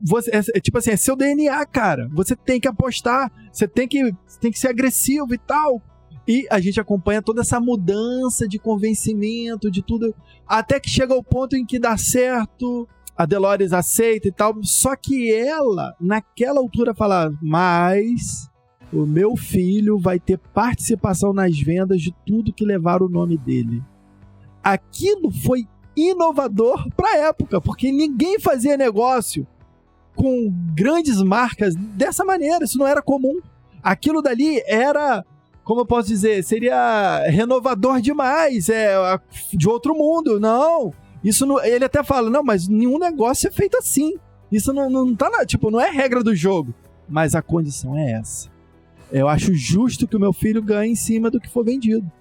Speaker 2: Você, é, é, tipo assim, é seu DNA, cara. Você tem que apostar, você tem que, tem que ser agressivo e tal. E a gente acompanha toda essa mudança de convencimento, de tudo, até que chega o ponto em que dá certo, a Dolores aceita e tal. Só que ela, naquela altura, fala: Mas o meu filho vai ter participação nas vendas de tudo que levar o nome dele. Aquilo foi inovador para a época, porque ninguém fazia negócio com grandes marcas dessa maneira. Isso não era comum. Aquilo dali era como eu posso dizer, seria renovador demais, é de outro mundo. Não, isso não, ele até fala, não, mas nenhum negócio é feito assim. Isso não, não tá na, tipo, não é regra do jogo, mas a condição é essa. Eu acho justo que o meu filho ganhe em cima do que for vendido.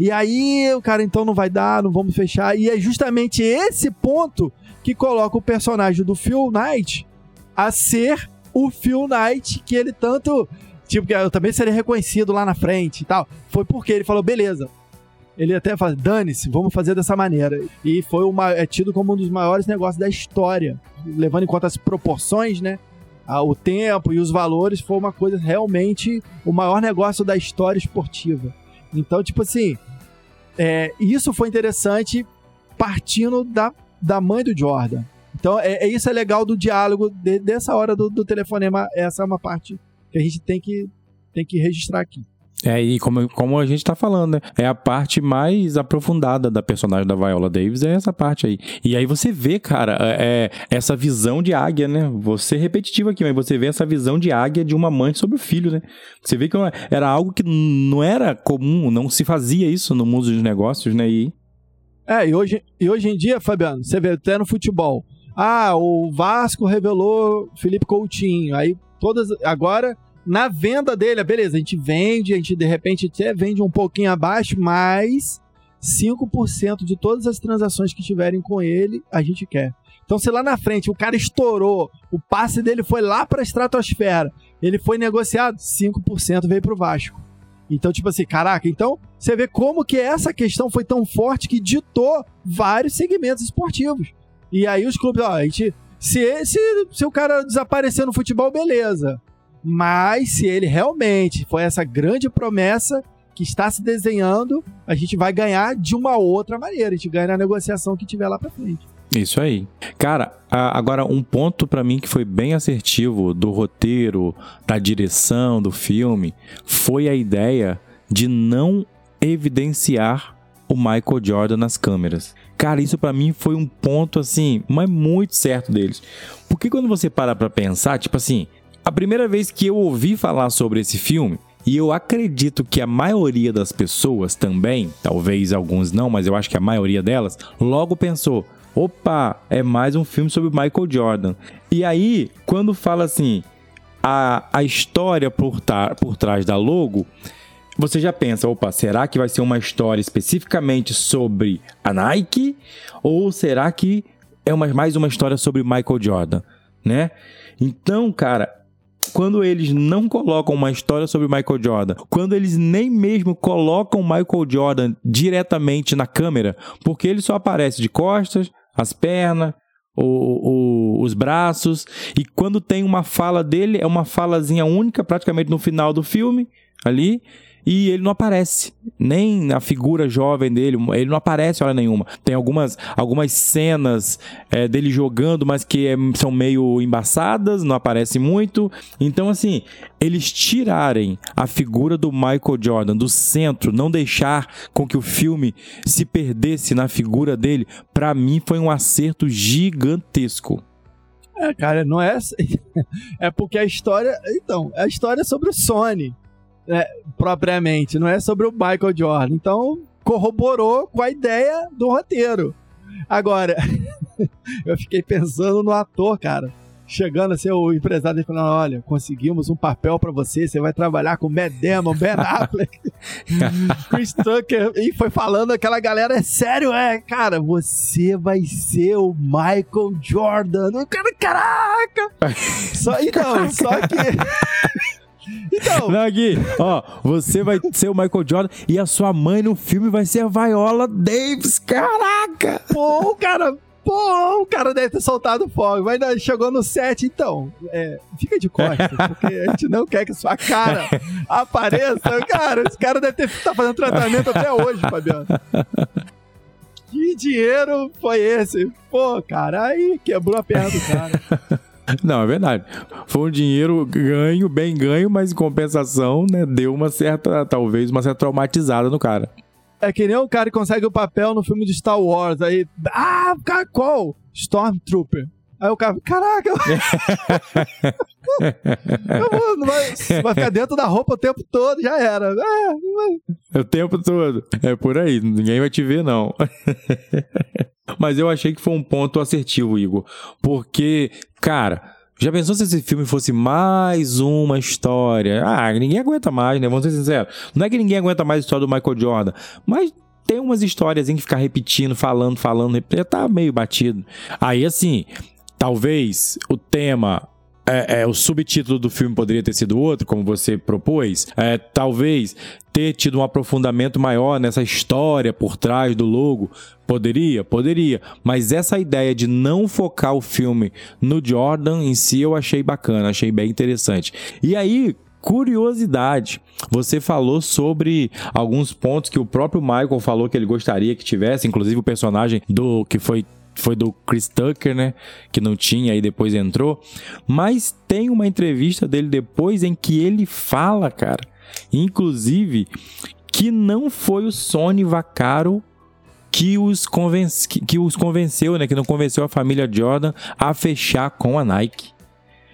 Speaker 2: E aí o cara então não vai dar, não vamos fechar. E é justamente esse ponto que coloca o personagem do Phil Knight a ser o Phil Knight que ele tanto Tipo, que eu também seria reconhecido lá na frente e tal. Foi porque ele falou, beleza. Ele até fala, dane-se, vamos fazer dessa maneira. E foi uma, é tido como um dos maiores negócios da história. Levando em conta as proporções, né? o tempo e os valores, foi uma coisa realmente o maior negócio da história esportiva. Então, tipo assim, é, isso foi interessante partindo da, da mãe do Jordan. Então, é, é isso é legal do diálogo de, dessa hora do, do telefonema. Essa é uma parte que a gente tem que, tem que registrar aqui.
Speaker 4: É, e como, como a gente tá falando, né? É a parte mais aprofundada da personagem da Viola Davis, é essa parte aí. E aí você vê, cara, é, é essa visão de águia, né? Você repetitivo aqui, mas você vê essa visão de águia de uma mãe sobre o filho, né? Você vê que era algo que não era comum, não se fazia isso no mundo dos negócios, né? E...
Speaker 2: É, e hoje, e hoje em dia, Fabiano, você vê até no futebol. Ah, o Vasco revelou Felipe Coutinho. Aí todas. Agora, na venda dele, beleza, a gente vende, a gente de repente até vende um pouquinho abaixo, mas 5% de todas as transações que tiverem com ele, a gente quer. Então, se lá na frente o cara estourou, o passe dele foi lá para a estratosfera, ele foi negociado, 5% veio para o Vasco. Então, tipo assim, caraca, então você vê como que essa questão foi tão forte que ditou vários segmentos esportivos. E aí os clubes, ó, a gente se, se, se o cara desaparecer no futebol, beleza. Mas se ele realmente foi essa grande promessa que está se desenhando, a gente vai ganhar de uma outra maneira. A gente ganha na negociação que tiver lá pra frente.
Speaker 4: Isso aí. Cara, agora um ponto para mim que foi bem assertivo do roteiro, da direção do filme, foi a ideia de não evidenciar o Michael Jordan nas câmeras. Cara, isso para mim foi um ponto assim, mas muito certo deles. Porque quando você para pra pensar, tipo assim, a primeira vez que eu ouvi falar sobre esse filme, e eu acredito que a maioria das pessoas também, talvez alguns não, mas eu acho que a maioria delas, logo pensou: opa, é mais um filme sobre Michael Jordan. E aí, quando fala assim, a, a história por, por trás da logo, você já pensa, opa, será que vai ser uma história especificamente sobre a Nike? Ou será que é uma, mais uma história sobre Michael Jordan, né? Então, cara, quando eles não colocam uma história sobre Michael Jordan, quando eles nem mesmo colocam Michael Jordan diretamente na câmera, porque ele só aparece de costas, as pernas, o, o, os braços, e quando tem uma fala dele, é uma falazinha única, praticamente no final do filme, ali, e ele não aparece. Nem na figura jovem dele, ele não aparece hora nenhuma. Tem algumas, algumas cenas é, dele jogando, mas que é, são meio embaçadas, não aparece muito. Então, assim, eles tirarem a figura do Michael Jordan do centro, não deixar com que o filme se perdesse na figura dele, para mim foi um acerto gigantesco.
Speaker 2: É, cara, não é. [LAUGHS] É porque a história. Então, a história é sobre o Sony é, propriamente, não é sobre o Michael Jordan. Então, corroborou com a ideia do roteiro. Agora, [LAUGHS] eu fiquei pensando no ator, cara. Chegando assim, o empresário falando: Olha, conseguimos um papel para você, você vai trabalhar com Matt Damon, Ben [LAUGHS] Affleck, Chris Tucker. E foi falando aquela galera: É sério, é, cara, você vai ser o Michael Jordan. Cara, caraca! [LAUGHS] Só, então, só que.
Speaker 4: Então. Não, Gui, ó, você vai ser o Michael Jordan e a sua mãe no filme vai ser a Viola Davis. Caraca!
Speaker 2: Pô, cara, Pô, o cara deve ter soltado fogo, mas chegou no set, então. É, fica de costas, porque a gente não quer que sua cara apareça. Cara, esse cara deve ter tá fazendo tratamento até hoje, Fabiano. Que dinheiro foi esse? Pô, cara, aí quebrou a perna do cara.
Speaker 4: Não, é verdade. Foi um dinheiro ganho, bem ganho, mas em compensação, né, deu uma certa, talvez, uma certa traumatizada no cara.
Speaker 2: É que nem o cara que consegue o papel no filme de Star Wars, aí, ah, cara, qual? Stormtrooper. Aí o cara, caraca, [LAUGHS] vou, vai, ficar dentro da roupa o tempo todo, já era.
Speaker 4: É, o tempo todo. É por aí, ninguém vai te ver, não. [LAUGHS] Mas eu achei que foi um ponto assertivo, Igor. Porque, cara, já pensou se esse filme fosse mais uma história? Ah, ninguém aguenta mais, né? Vamos ser sinceros. Não é que ninguém aguenta mais a história do Michael Jordan, mas tem umas histórias em que ficar repetindo, falando, falando, já tá meio batido. Aí, assim, talvez o tema é, é, o subtítulo do filme poderia ter sido outro, como você propôs. É, talvez ter tido um aprofundamento maior nessa história por trás do logo. Poderia, poderia. Mas essa ideia de não focar o filme no Jordan em si eu achei bacana, achei bem interessante. E aí, curiosidade. Você falou sobre alguns pontos que o próprio Michael falou que ele gostaria que tivesse, inclusive o personagem do que foi foi do Chris Tucker, né? Que não tinha e depois entrou. Mas tem uma entrevista dele depois em que ele fala, cara, inclusive, que não foi o Sony Vaccaro que os, convence, que, que os convenceu, né? Que não convenceu a família Jordan a fechar com a Nike.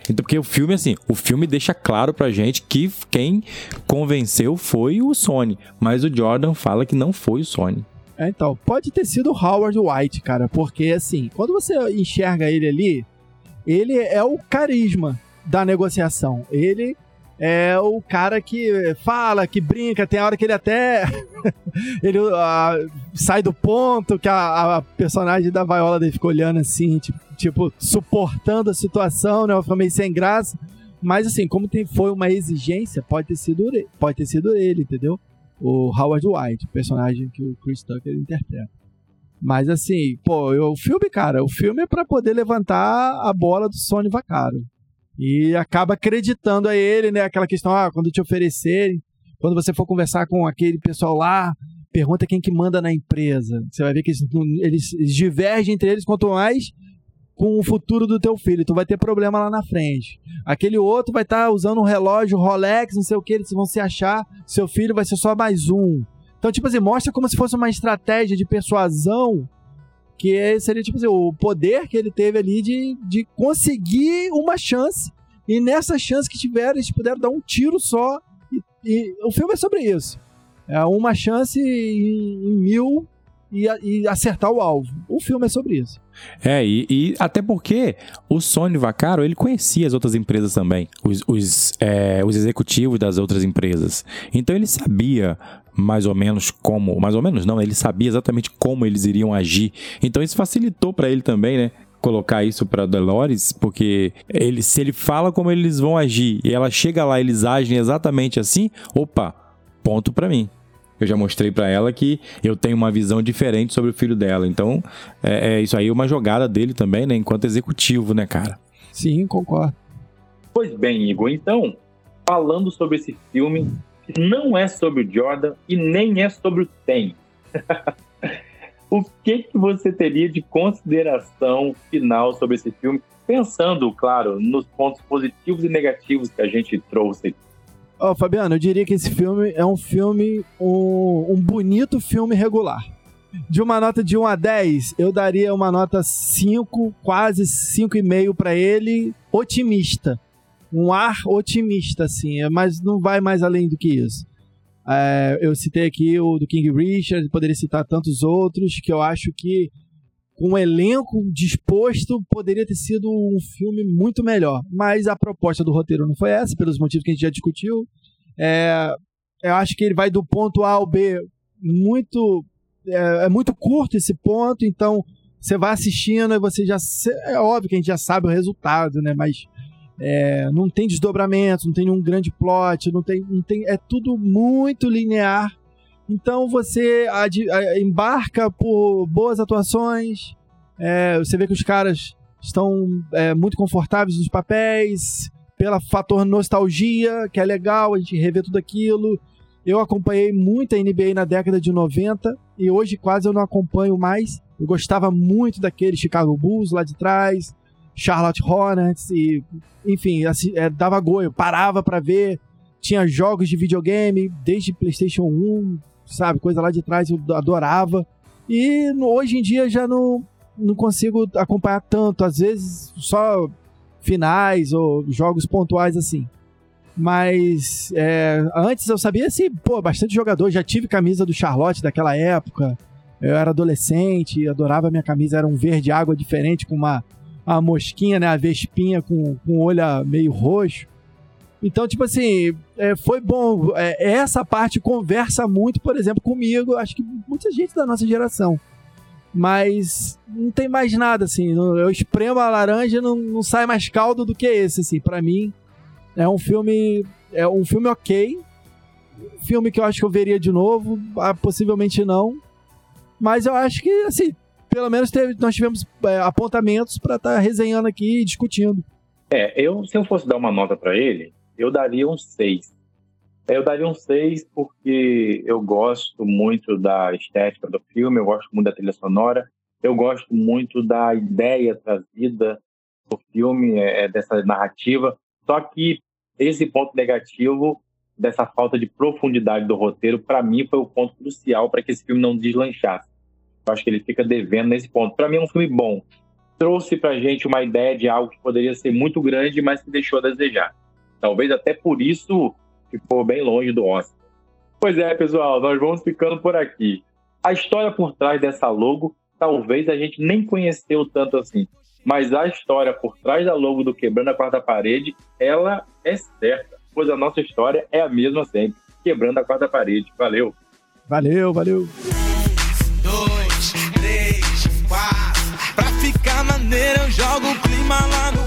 Speaker 4: Então, porque o filme, assim, o filme deixa claro pra gente que quem convenceu foi o Sony. Mas o Jordan fala que não foi o Sony.
Speaker 2: É, então, pode ter sido Howard White, cara, porque assim, quando você enxerga ele ali, ele é o carisma da negociação. Ele é o cara que fala, que brinca, tem a hora que ele até [LAUGHS] ele sai do ponto, que a, a, personagem da Viola dele fica olhando assim, tipo, tipo, suportando a situação, né? Foi meio sem graça. Mas assim, como tem, foi uma exigência, pode ter sido pode ter sido ele, entendeu? O Howard White, personagem que o Chris Tucker interpreta. Mas assim, pô, o filme, cara, o filme é para poder levantar a bola do Sony Vaccaro. E acaba acreditando a ele, né? Aquela questão, ah, quando te oferecerem, quando você for conversar com aquele pessoal lá, pergunta quem que manda na empresa. Você vai ver que eles, eles divergem entre eles, quanto mais com o futuro do teu filho. Tu vai ter problema lá na frente. Aquele outro vai estar tá usando um relógio Rolex, não sei o que, eles vão se achar. Seu filho vai ser só mais um. Então, tipo assim, mostra como se fosse uma estratégia de persuasão que é, seria, tipo assim, o poder que ele teve ali de, de conseguir uma chance. E nessa chance que tiveram, eles puderam dar um tiro só. E, e o filme é sobre isso. É uma chance em, em mil e, e acertar o alvo. O filme é sobre isso.
Speaker 4: É, e, e, até porque o Sony Vaccaro, ele conhecia as outras empresas também, os, os, é, os executivos das outras empresas. Então ele sabia mais ou menos como, mais ou menos não, ele sabia exatamente como eles iriam agir. Então isso facilitou para ele também, né? Colocar isso para Dolores, porque ele, se ele fala como eles vão agir e ela chega lá, eles agem exatamente assim, opa, ponto para mim. Eu já mostrei para ela que eu tenho uma visão diferente sobre o filho dela. Então, é, é, isso aí é uma jogada dele também, né? Enquanto executivo, né, cara?
Speaker 2: Sim, concordo.
Speaker 6: Pois bem, Igor. Então, falando sobre esse filme,
Speaker 4: que não é sobre o Jordan e nem é sobre o Tem. [LAUGHS] o que, que você teria de consideração final sobre esse filme? Pensando, claro, nos pontos positivos e negativos que a gente trouxe.
Speaker 2: Oh, Fabiano, eu diria que esse filme é um filme, um, um bonito filme regular. De uma nota de 1 a 10, eu daria uma nota 5, quase 5,5 para ele, otimista. Um ar otimista, assim, mas não vai mais além do que isso. É, eu citei aqui o do King Richard, poderia citar tantos outros, que eu acho que com um elenco disposto poderia ter sido um filme muito melhor. Mas a proposta do roteiro não foi essa, pelos motivos que a gente já discutiu. É, eu acho que ele vai do ponto A ao B muito. É, é muito curto esse ponto, então você vai assistindo e você já. É óbvio que a gente já sabe o resultado, né? Mas é, não tem desdobramento, não tem um grande plot, não tem, não tem, é tudo muito linear. Então você ad, a, embarca por boas atuações, é, você vê que os caras estão é, muito confortáveis nos papéis, pela fator nostalgia, que é legal, a gente rever tudo aquilo. Eu acompanhei muito a NBA na década de 90 e hoje quase eu não acompanho mais. Eu gostava muito daquele Chicago Bulls lá de trás, Charlotte Hornets e enfim, assim, é, dava goio, parava para ver, tinha jogos de videogame desde PlayStation 1, sabe, coisa lá de trás eu adorava. E hoje em dia já não não consigo acompanhar tanto, às vezes só finais ou jogos pontuais assim. Mas é, antes eu sabia assim, pô, bastante jogador, já tive camisa do Charlotte daquela época. Eu era adolescente, adorava minha camisa, era um verde água diferente com uma a mosquinha, né? A vespinha com, com o olho meio roxo. Então, tipo assim, é, foi bom. É, essa parte conversa muito, por exemplo, comigo. Acho que muita gente da nossa geração. Mas não tem mais nada, assim. Eu espremo a laranja não, não sai mais caldo do que esse, assim. Pra mim, é um filme. É um filme ok. Um filme que eu acho que eu veria de novo. Ah, possivelmente não. Mas eu acho que, assim, pelo menos teve, nós tivemos é, apontamentos para estar tá resenhando aqui e discutindo.
Speaker 4: É, eu, se eu fosse dar uma nota para ele, eu daria um 6. Eu daria um 6 porque eu gosto muito da estética do filme, eu gosto muito da trilha sonora, eu gosto muito da ideia trazida do filme, é, é dessa narrativa. Só que esse ponto negativo dessa falta de profundidade do roteiro, para mim, foi o ponto crucial para que esse filme não deslanchasse. Eu acho que ele fica devendo nesse ponto. Para mim é um filme bom. Trouxe pra gente uma ideia de algo que poderia ser muito grande, mas que deixou a desejar. Talvez até por isso ficou bem longe do Oscar. Pois é, pessoal, nós vamos ficando por aqui. A história por trás dessa logo, talvez a gente nem conheceu tanto assim. Mas a história por trás da logo do Quebrando a Quarta Parede, ela é certa. Pois a nossa história é a mesma sempre. Quebrando a Quarta Parede. Valeu.
Speaker 2: Valeu, valeu.
Speaker 5: Pra ficar maneiro, eu jogo o clima lá no